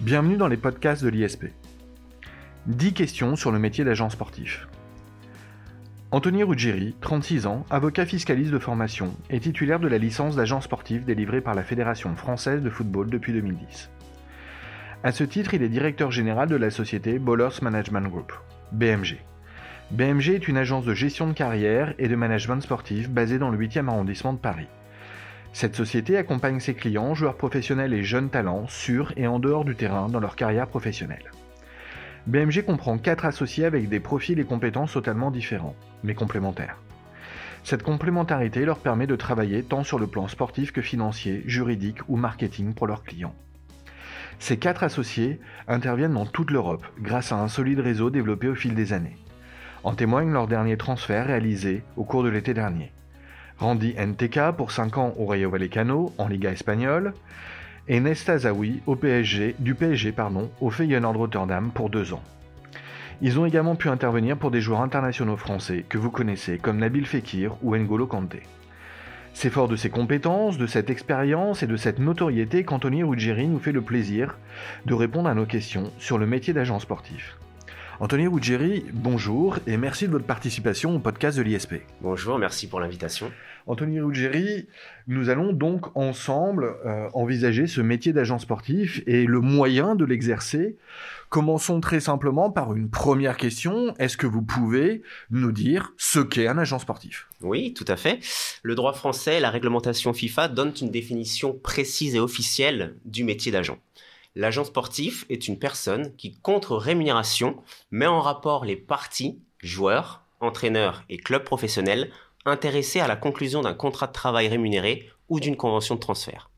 Bienvenue dans les podcasts de l'ISP. 10 questions sur le métier d'agent sportif. Anthony Ruggieri, 36 ans, avocat fiscaliste de formation, est titulaire de la licence d'agent sportif délivrée par la Fédération française de football depuis 2010. À ce titre, il est directeur général de la société Bowlers Management Group, BMG. BMG est une agence de gestion de carrière et de management sportif basée dans le 8e arrondissement de Paris. Cette société accompagne ses clients, joueurs professionnels et jeunes talents, sur et en dehors du terrain dans leur carrière professionnelle. BMG comprend 4 associés avec des profils et compétences totalement différents, mais complémentaires. Cette complémentarité leur permet de travailler tant sur le plan sportif que financier, juridique ou marketing pour leurs clients. Ces quatre associés interviennent dans toute l'Europe grâce à un solide réseau développé au fil des années. En témoigne leur dernier transfert réalisé au cours de l'été dernier. Randy NTK pour 5 ans au Rayo Vallecano en Liga espagnole et Nesta Zawi au PSG, du PSG pardon, au Feyenoord Rotterdam pour 2 ans. Ils ont également pu intervenir pour des joueurs internationaux français que vous connaissez comme Nabil Fekir ou N'Golo Kanté. C'est fort de ses compétences, de cette expérience et de cette notoriété qu'Anthony Ruggieri nous fait le plaisir de répondre à nos questions sur le métier d'agent sportif. Anthony Ruggieri, bonjour et merci de votre participation au podcast de l'ISP. Bonjour, merci pour l'invitation. Anthony Ruggieri, nous allons donc ensemble euh, envisager ce métier d'agent sportif et le moyen de l'exercer. Commençons très simplement par une première question. Est-ce que vous pouvez nous dire ce qu'est un agent sportif? Oui, tout à fait. Le droit français et la réglementation FIFA donnent une définition précise et officielle du métier d'agent. L'agent sportif est une personne qui, contre rémunération, met en rapport les parties, joueurs, entraîneurs et clubs professionnels intéressés à la conclusion d'un contrat de travail rémunéré ou d'une convention de transfert.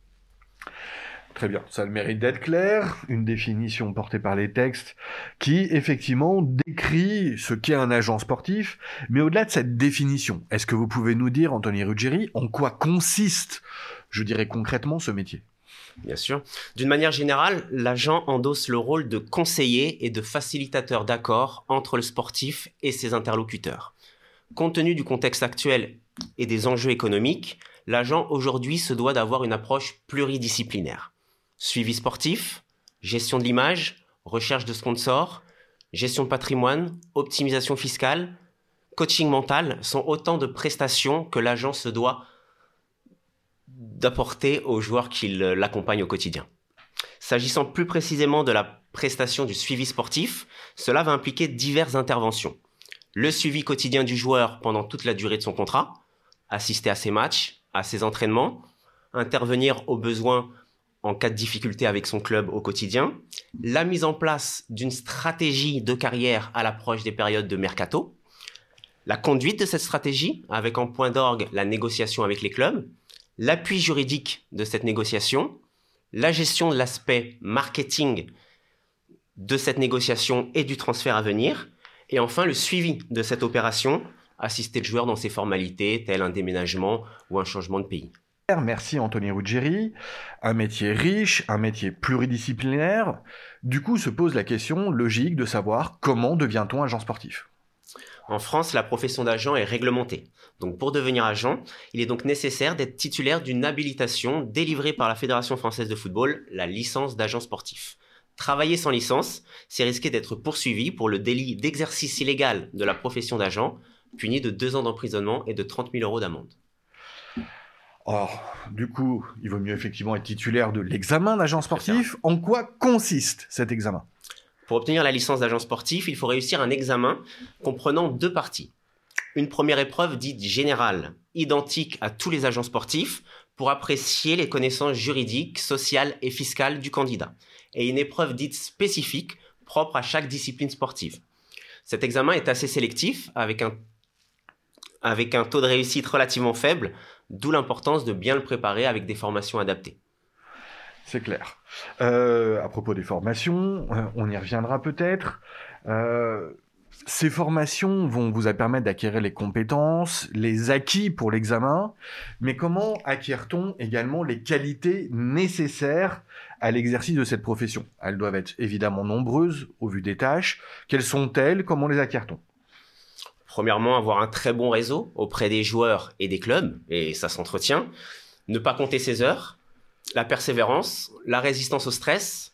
Très bien, ça a le mérite d'être clair, une définition portée par les textes qui effectivement décrit ce qu'est un agent sportif, mais au-delà de cette définition, est-ce que vous pouvez nous dire, Anthony Ruggieri, en quoi consiste, je dirais concrètement, ce métier? Bien sûr. D'une manière générale, l'agent endosse le rôle de conseiller et de facilitateur d'accord entre le sportif et ses interlocuteurs. Compte tenu du contexte actuel et des enjeux économiques, l'agent aujourd'hui se doit d'avoir une approche pluridisciplinaire. Suivi sportif, gestion de l'image, recherche de sponsors, gestion de patrimoine, optimisation fiscale, coaching mental sont autant de prestations que l'agent se doit d'apporter aux joueurs qui l'accompagnent au quotidien. S'agissant plus précisément de la prestation du suivi sportif, cela va impliquer diverses interventions le suivi quotidien du joueur pendant toute la durée de son contrat, assister à ses matchs, à ses entraînements, intervenir au besoin en cas de difficulté avec son club au quotidien, la mise en place d'une stratégie de carrière à l'approche des périodes de mercato, la conduite de cette stratégie avec en point d'orgue la négociation avec les clubs, l'appui juridique de cette négociation, la gestion de l'aspect marketing de cette négociation et du transfert à venir, et enfin, le suivi de cette opération, assister le joueur dans ses formalités, tel un déménagement ou un changement de pays. Merci Anthony Ruggieri. Un métier riche, un métier pluridisciplinaire. Du coup, se pose la question logique de savoir comment devient-on agent sportif en France, la profession d'agent est réglementée. Donc pour devenir agent, il est donc nécessaire d'être titulaire d'une habilitation délivrée par la Fédération française de football, la licence d'agent sportif. Travailler sans licence, c'est risquer d'être poursuivi pour le délit d'exercice illégal de la profession d'agent, puni de deux ans d'emprisonnement et de 30 000 euros d'amende. Or, du coup, il vaut mieux effectivement être titulaire de l'examen d'agent sportif. En quoi consiste cet examen? Pour obtenir la licence d'agent sportif, il faut réussir un examen comprenant deux parties. Une première épreuve dite générale, identique à tous les agents sportifs, pour apprécier les connaissances juridiques, sociales et fiscales du candidat et une épreuve dite spécifique propre à chaque discipline sportive. Cet examen est assez sélectif avec un, taux de réussite relativement faible, d'où l'importance de bien le préparer avec des formations adaptées. C'est clair. Euh, à propos des formations, euh, on y reviendra peut-être. Euh, ces formations vont vous permettre d'acquérir les compétences, les acquis pour l'examen, mais comment acquiert-on également les qualités nécessaires à l'exercice de cette profession? Elles doivent être évidemment nombreuses au vu des tâches. Quelles sont-elles? Comment les acquiert-on? Premièrement, avoir un très bon réseau auprès des joueurs et des clubs, et ça s'entretient. Ne pas compter ses heures, la persévérance, la résistance au stress,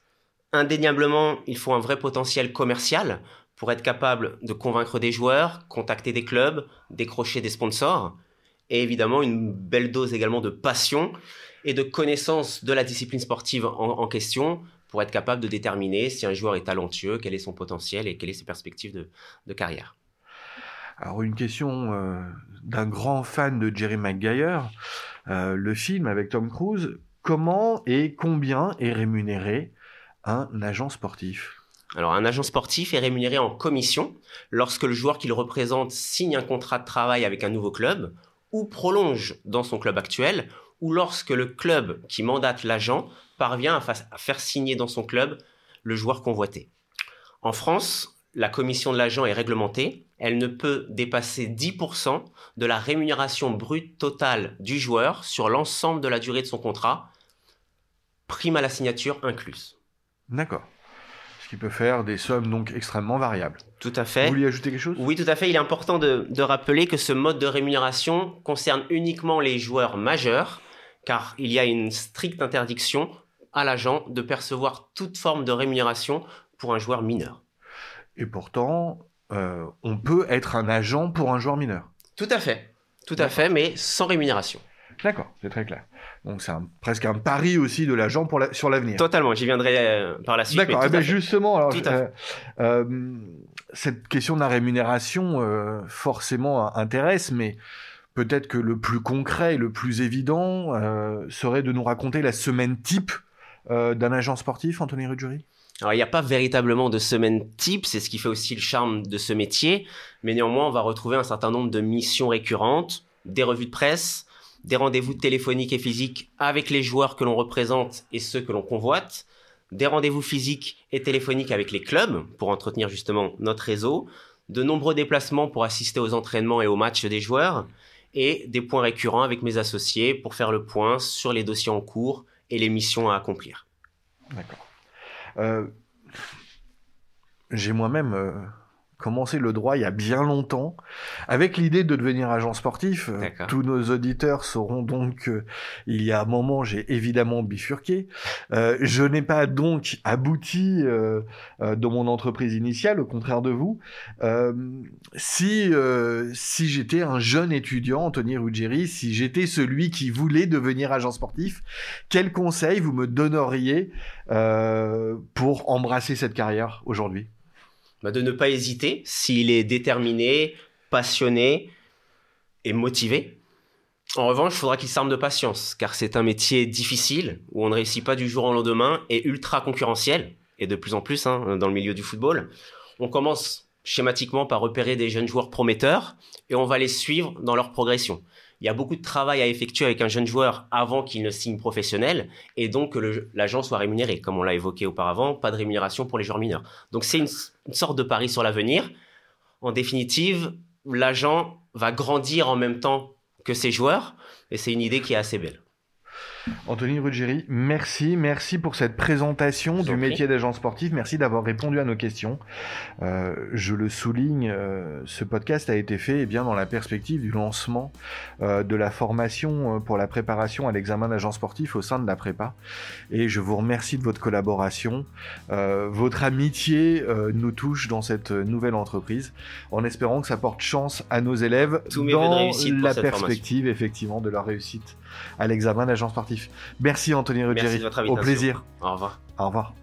Indéniablement, il faut un vrai potentiel commercial pour être capable de convaincre des joueurs, contacter des clubs, décrocher des sponsors, et évidemment une belle dose également de passion et de connaissance de la discipline sportive en, question pour être capable de déterminer si un joueur est talentueux, quel est son potentiel et quelles sont ses perspectives de, carrière. Alors une question euh, d'un grand fan de Jerry Maguire, euh, le film avec Tom Cruise, comment et combien est rémunéré un agent sportif? Alors, un agent sportif est rémunéré en commission lorsque le joueur qu'il représente signe un contrat de travail avec un nouveau club ou prolonge dans son club actuel ou lorsque le club qui mandate l'agent parvient à, faire signer dans son club le joueur convoité. En France, la commission de l'agent est réglementée. Elle ne peut dépasser 10% de la rémunération brute totale du joueur sur l'ensemble de la durée de son contrat, prime à la signature incluse. D'accord qui peut faire des sommes donc extrêmement variables. Tout à fait. Vous vouliez ajouter quelque chose? Oui, tout à fait. Il est important de, rappeler que ce mode de rémunération concerne uniquement les joueurs majeurs, car il y a une stricte interdiction à l'agent de percevoir toute forme de rémunération pour un joueur mineur. Et pourtant, euh, on peut être un agent pour un joueur mineur. Tout à fait. Tout à fait, mais sans rémunération. D'accord, c'est très clair. Donc c'est presque un pari aussi de l'agent pour sur l'avenir. Totalement, j'y viendrai euh, par la suite. D'accord, eh ben, justement, alors, euh, euh, cette question de la rémunération forcément intéresse, mais peut-être que le plus concret, le plus évident serait de nous raconter la semaine type d'un agent sportif, Anthony Ruggieri? Alors, il n'y a pas véritablement de semaine type, c'est ce qui fait aussi le charme de ce métier, mais néanmoins, on va retrouver un certain nombre de missions récurrentes, des revues de presse, des rendez-vous téléphoniques et physiques avec les joueurs que l'on représente et ceux que l'on convoite, des rendez-vous physiques et téléphoniques avec les clubs pour entretenir justement notre réseau, de nombreux déplacements pour assister aux entraînements et aux matchs des joueurs, et des points récurrents avec mes associés pour faire le point sur les dossiers en cours et les missions à accomplir. D'accord. Euh, j'ai moi-même euh, commencé le droit il y a bien longtemps, avec l'idée de devenir agent sportif. Euh, tous nos auditeurs sauront donc qu'il il y a un moment, j'ai évidemment bifurqué. Euh, je n'ai pas donc abouti euh, euh, dans mon entreprise initiale, au contraire de vous. Euh, si si j'étais un jeune étudiant, Anthony Ruggieri, si j'étais celui qui voulait devenir agent sportif, quel conseil vous me donneriez pour embrasser cette carrière aujourd'hui? Bah, de ne pas hésiter s'il est déterminé, passionné et motivé. En revanche, il faudra qu'il s'arme de patience, car c'est un métier difficile, où on ne réussit pas du jour au lendemain, et ultra concurrentiel, et de plus en plus hein, dans le milieu du football. On commence schématiquement par repérer des jeunes joueurs prometteurs, et on va les suivre dans leur progression il y a beaucoup de travail à effectuer avec un jeune joueur avant qu'il ne signe professionnel et donc que l'agent soit rémunéré. Comme on l'a évoqué auparavant, pas de rémunération pour les joueurs mineurs. Donc c'est une, sorte de pari sur l'avenir. En définitive, l'agent va grandir en même temps que ses joueurs et c'est une idée qui est assez belle. Anthony Ruggieri, merci, merci pour cette présentation du métier d'agent sportif, merci d'avoir répondu à nos questions. Euh, je le souligne, euh, ce podcast a été fait eh bien dans la perspective du lancement euh, de la formation pour la préparation à l'examen d'agent sportif au sein de la prépa. Et je vous remercie de votre collaboration. votre amitié nous touche dans cette nouvelle entreprise, en espérant que ça porte chance à nos élèves dans la perspective effectivement de leur réussite à l'examen d'agent sportif. Merci Anthony Ruggieri. Au plaisir. Au revoir. Au revoir.